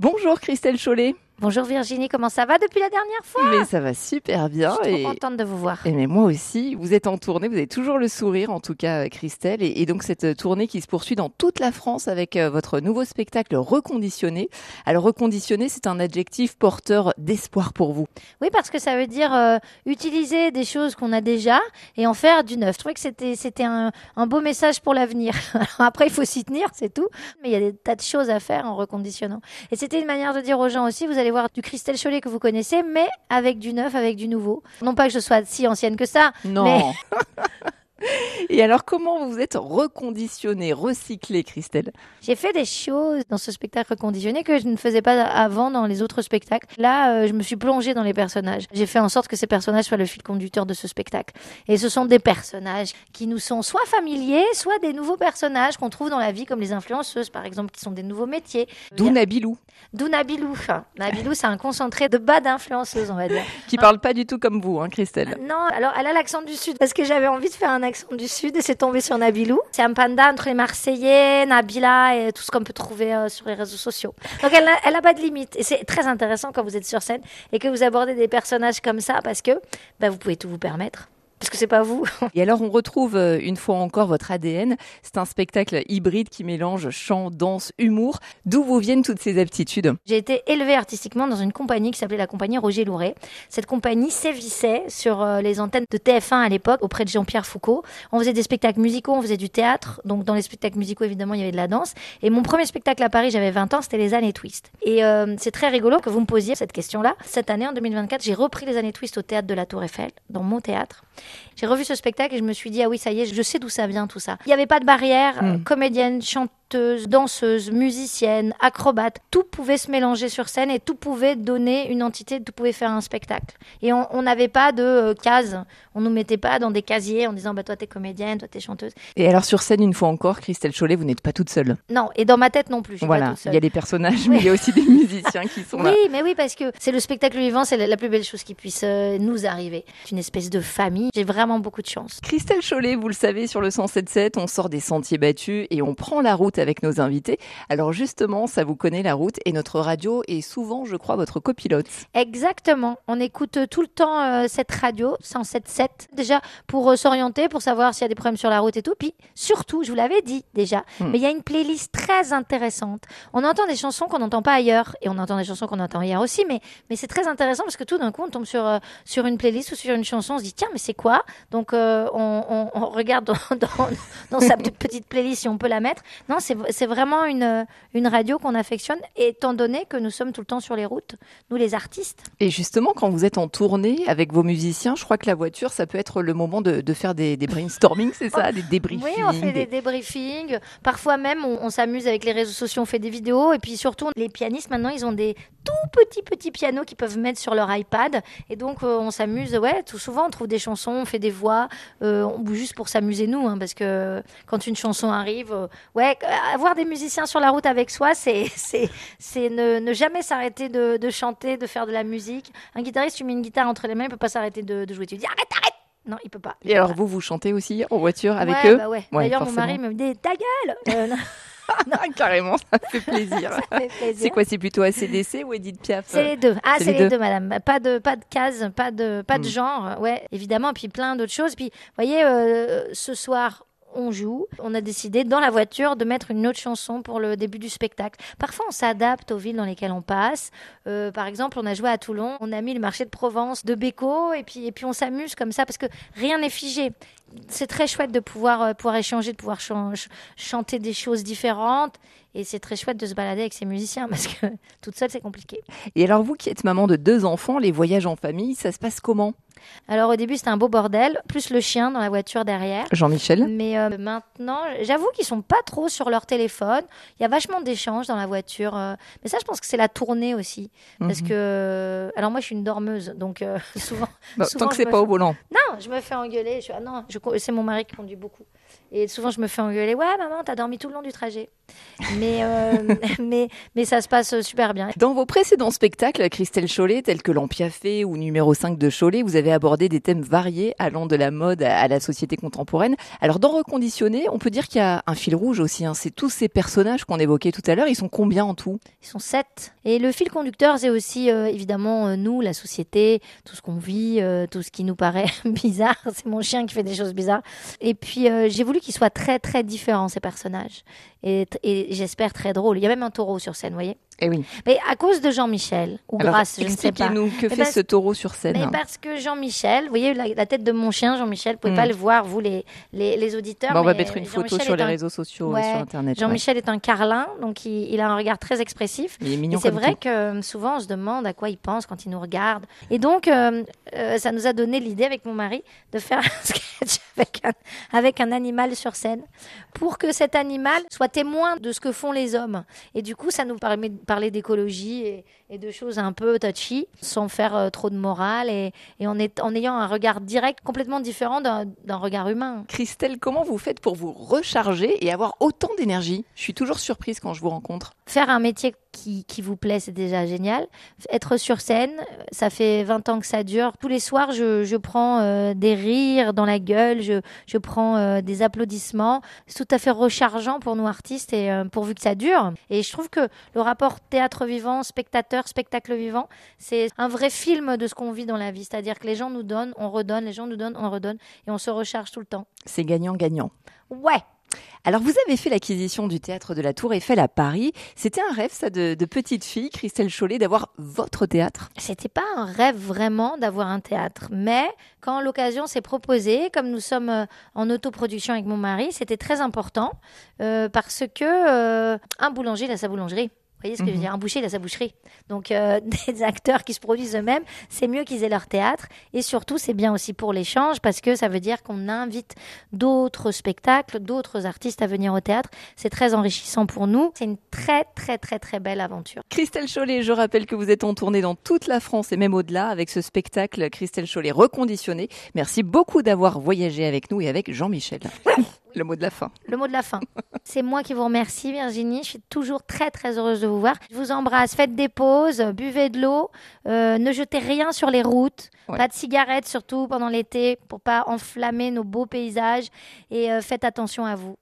Bonjour Christelle Chollet. Bonjour Virginie, comment ça va depuis la dernière fois Mais ça va super bien. Je suis trop contente de vous voir. Et mais moi aussi, vous êtes en tournée, vous avez toujours le sourire, en tout cas Christelle, et, donc cette euh, tournée qui se poursuit dans toute la France avec euh, votre nouveau spectacle Reconditionné. Alors Reconditionné, c'est un adjectif porteur d'espoir pour vous. Oui, parce que ça veut dire euh, utiliser des choses qu'on a déjà et en faire du neuf. Je trouvais que c'était c'était un, un beau message pour l'avenir. Après, il faut s'y tenir, c'est tout. Mais il y a des tas de choses à faire en reconditionnant. Et c'était une manière de dire aux gens aussi, vous allez voir du Christelle Cholet que vous connaissez, mais avec du neuf, avec du nouveau. Non pas que je sois si ancienne que ça. Non. Et alors, comment vous êtes reconditionné, recyclé, Christelle? J'ai fait des choses dans ce spectacle reconditionné que je ne faisais pas avant dans les autres spectacles. Là, euh, je me suis plongée dans les personnages. J'ai fait en sorte que ces personnages soient le fil conducteur de ce spectacle. Et ce sont des personnages qui nous sont soit familiers, soit des nouveaux personnages qu'on trouve dans la vie, comme les influenceuses, par exemple, qui sont des nouveaux métiers. D'où Nabilou. D'où Nabilou. Nabilou, c'est un concentré de bas d'influenceuse, on va dire. Qui parle pas du tout comme vous, hein, Christelle. Non, alors elle a l'accent du Sud, parce que j'avais envie de faire un accent du Sud et c'est tombé sur Nabilou. C'est un panda entre les Marseillais, Nabila et tout ce qu'on peut trouver euh, sur les réseaux sociaux. Donc elle n'a pas de limite. Et c'est très intéressant quand vous êtes sur scène et que vous abordez des personnages comme ça parce que bah, vous pouvez tout vous permettre parce que c'est pas vous. Et alors on retrouve euh, une fois encore votre ADN. C'est un spectacle hybride qui mélange chant, danse, humour. D'où vous viennent toutes ces aptitudes? J'ai été élevée artistiquement dans une compagnie qui s'appelait la compagnie Roger Louret. Cette compagnie sévissait sur euh, les antennes de TF1 à l'époque auprès de Jean-Pierre Foucault. On faisait des spectacles musicaux, on faisait du théâtre. Donc dans les spectacles musicaux évidemment il y avait de la danse. Et mon premier spectacle à Paris, j'avais 20 ans, c'était les années Twist. Et euh, c'est très rigolo que vous me posiez cette question-là. Cette année en 2024, j'ai repris les années Twist au théâtre de la Tour Eiffel, dans mon théâtre. J'ai revu ce spectacle et je me suis dit, ah oui, ça y est, je sais d'où ça vient tout ça. Il n'y avait pas de barrière, hmm. comédienne, chanteuse danseuse, musicienne, acrobate, tout pouvait se mélanger sur scène et tout pouvait donner une entité, tout pouvait faire un spectacle. Et on n'avait pas de euh, cases, on nous mettait pas dans des casiers en disant bah toi t'es comédienne, toi t'es chanteuse. Et alors sur scène une fois encore, Christelle Cholet, vous n'êtes pas toute seule. Non, et dans ma tête non plus. Je voilà, il y a des personnages, mais il y a aussi des musiciens qui sont là. Oui, mais oui parce que c'est le spectacle vivant, c'est la, plus belle chose qui puisse euh, nous arriver. C'est une espèce de famille. J'ai vraiment beaucoup de chance. Christelle Cholet, vous le savez, sur le 107.7, on sort des sentiers battus et on prend la route avec nos invités. Alors justement, ça vous connaît la route et notre radio est souvent, je crois, votre copilote. Exactement. On écoute tout le temps euh, cette radio 107.7 déjà pour euh, s'orienter, pour savoir s'il y a des problèmes sur la route et tout. Puis surtout, je vous l'avais dit déjà, hmm. mais il y a une playlist très intéressante. On entend des chansons qu'on n'entend pas ailleurs et on entend des chansons qu'on entend ailleurs aussi, mais, mais c'est très intéressant parce que tout d'un coup, on tombe sur, euh, sur une playlist ou sur une chanson, on se dit tiens, mais c'est quoi? Donc on, regarde dans, dans, dans sa petite playlist si on peut la mettre. Non, c'est vraiment une, une radio qu'on affectionne, étant donné que nous sommes tout le temps sur les routes, nous les artistes. Et justement, quand vous êtes en tournée avec vos musiciens, je crois que la voiture, ça peut être le moment de, de faire des, des brainstorming, c'est ça, des débriefings. Oui, on fait des débriefings. Parfois même, on, s'amuse avec les réseaux sociaux, on fait des vidéos. Et puis surtout, les pianistes, maintenant, ils ont des tout petits, petits pianos qu'ils peuvent mettre sur leur iPad. Et donc, euh, on s'amuse. Ouais, tout souvent, on trouve des chansons, on fait des voix, euh, juste pour s'amuser nous, hein, parce que quand une chanson arrive, euh, ouais, avoir des musiciens sur la route avec soi, c'est ne, jamais s'arrêter de, chanter, de faire de la musique. Un guitariste, tu mets une guitare entre les mains, il peut pas s'arrêter de, jouer. Tu dis arrête, arrête non, il peut pas. Et alors, vous, vous chantez aussi en voiture avec eux? bah ouais. D'ailleurs, mon mari me dit ta gueule euh, Carrément, ça fait plaisir. c'est quoi C'est plutôt ACDC ou Edith Piaf? C'est les deux. Ah, c'est les, deux, madame. Pas de, pas de case, pas de, pas de hmm. genre. Ouais, évidemment. Puis plein d'autres choses. Puis, vous voyez, euh, ce soir, on joue. On a décidé dans la voiture de mettre une autre chanson pour le début du spectacle. Parfois, on s'adapte aux villes dans lesquelles on passe. Euh, par exemple, on a joué à Toulon, on a mis le marché de Provence de Béco, et puis, et puis on s'amuse comme ça parce que rien n'est figé. C'est très chouette de pouvoir, euh, pouvoir échanger, de pouvoir chanter des choses différentes. Et c'est très chouette de se balader avec ces musiciens parce que toute seule, c'est compliqué. Et alors, vous qui êtes maman de deux enfants, les voyages en famille, ça se passe comment? Alors au début c'était un beau bordel, plus le chien dans la voiture derrière. Jean-Michel. Mais euh, maintenant, j'avoue qu'ils sont pas trop sur leur téléphone. Il y a vachement d'échanges dans la voiture. Euh. mais ça, je pense que c'est la tournée aussi, parce mhm. que alors moi je suis une dormeuse, donc euh, souvent, bah, Tant que c'est pas au volant. Non, je me fais engueuler. Je... Ah non, c'est mon mari qui conduit beaucoup. Et souvent, je me fais engueuler. Ouais, maman, t'as dormi tout le long du trajet. Mais, mais, mais ça se passe super bien. Dans vos précédents spectacles, Christelle Cholet, tel que l'Ampiafé ou numéro 5 de Cholet, vous avez avez abordé des thèmes variés allant de la mode à la société contemporaine. Alors dans Reconditionné, on peut dire qu'il y a un fil rouge aussi. Hein. C'est tous ces personnages qu'on évoquait tout à l'heure. Ils sont combien en tout? Ils sont sept. Et le fil conducteur, c'est aussi euh, évidemment euh, nous, la société, tout ce qu'on vit, euh, tout ce qui nous paraît bizarre. C'est mon chien qui fait des choses bizarres. Et puis j'ai voulu qu'ils soient très très différents ces personnages. Et, et j'espère très drôles. Il y a même un taureau sur scène, vous voyez? Eh oui. Mais à cause de Jean-Michel, ou grâce, je ne sais pas. nous que fait ce taureau sur scène Mais parce que Jean-Michel, vous voyez la, tête de mon chien, Jean-Michel, vous pouvez pas hmm. le voir, vous les, les, les auditeurs. on va mettre une photo sur les réseaux sociaux et sur Internet. Jean-Michel est un carlin, donc il, il, a un regard très expressif. Il est mignon et c'est vrai que euh, souvent on se demande à quoi il pense quand il nous regarde. Et donc, euh, euh, ça nous a donné l'idée avec mon mari de faire un sketch avec un, avec un animal sur scène pour que cet animal soit témoin de ce que font les hommes. Et du coup, ça nous permet de parler d'écologie et, de choses un peu touchy, sans faire euh, trop de morale et, en, en, ayant un regard direct complètement différent d'un regard humain. Christelle, comment vous faites pour vous recharger et avoir autant d'énergie? Je suis toujours surprise quand je vous rencontre. Faire un métier qui, vous plaît, c'est déjà génial. Être sur scène, ça fait 20 ans que ça dure. Tous les soirs, je, prends euh, des rires dans la gueule, je, prends euh, des applaudissements. C'est tout à fait rechargeant pour nous artistes et pourvu que ça dure. Et je trouve que le rapport théâtre vivant, spectateur, spectacle vivant, c'est un vrai film de ce qu'on vit dans la vie. C'est-à-dire que les gens nous donnent, on redonne, les gens nous donnent, on redonne et on se recharge tout le temps. C'est gagnant-gagnant. Ouais, alors, vous avez fait l'acquisition du théâtre de la Tour Eiffel à Paris. C'était un rêve, ça, de, petite fille, Christelle Chollet, d'avoir votre théâtre? C'était pas un rêve vraiment d'avoir un théâtre. Mais quand l'occasion s'est proposée, comme nous sommes euh, en autoproduction avec mon mari, c'était très important euh, parce que euh, un boulanger, il a sa boulangerie. Vous voyez ce que je veux mhm. dire Un boucher, il a sa boucherie. Donc, euh, des acteurs qui se produisent eux-mêmes, c'est mieux qu'ils aient leur théâtre. Et surtout, c'est bien aussi pour l'échange parce que ça veut dire qu'on invite d'autres spectacles, d'autres artistes à venir au théâtre. C'est très enrichissant pour nous. C'est une très, très, très, très belle aventure. Christelle Chollet, je rappelle que vous êtes en tournée dans toute la France et même au-delà avec ce spectacle Christelle Chollet reconditionné. Merci beaucoup d'avoir voyagé avec nous et avec Jean-Michel. Le mot de la fin. Le mot de la fin. C'est moi qui vous remercie, Virginie. Je suis toujours très, très heureuse de vous voir. Je vous embrasse. Faites des pauses, buvez de l'eau, euh, ne jetez rien sur les routes, pas de cigarettes surtout pendant l'été pour pas enflammer nos beaux paysages et euh, faites attention à vous.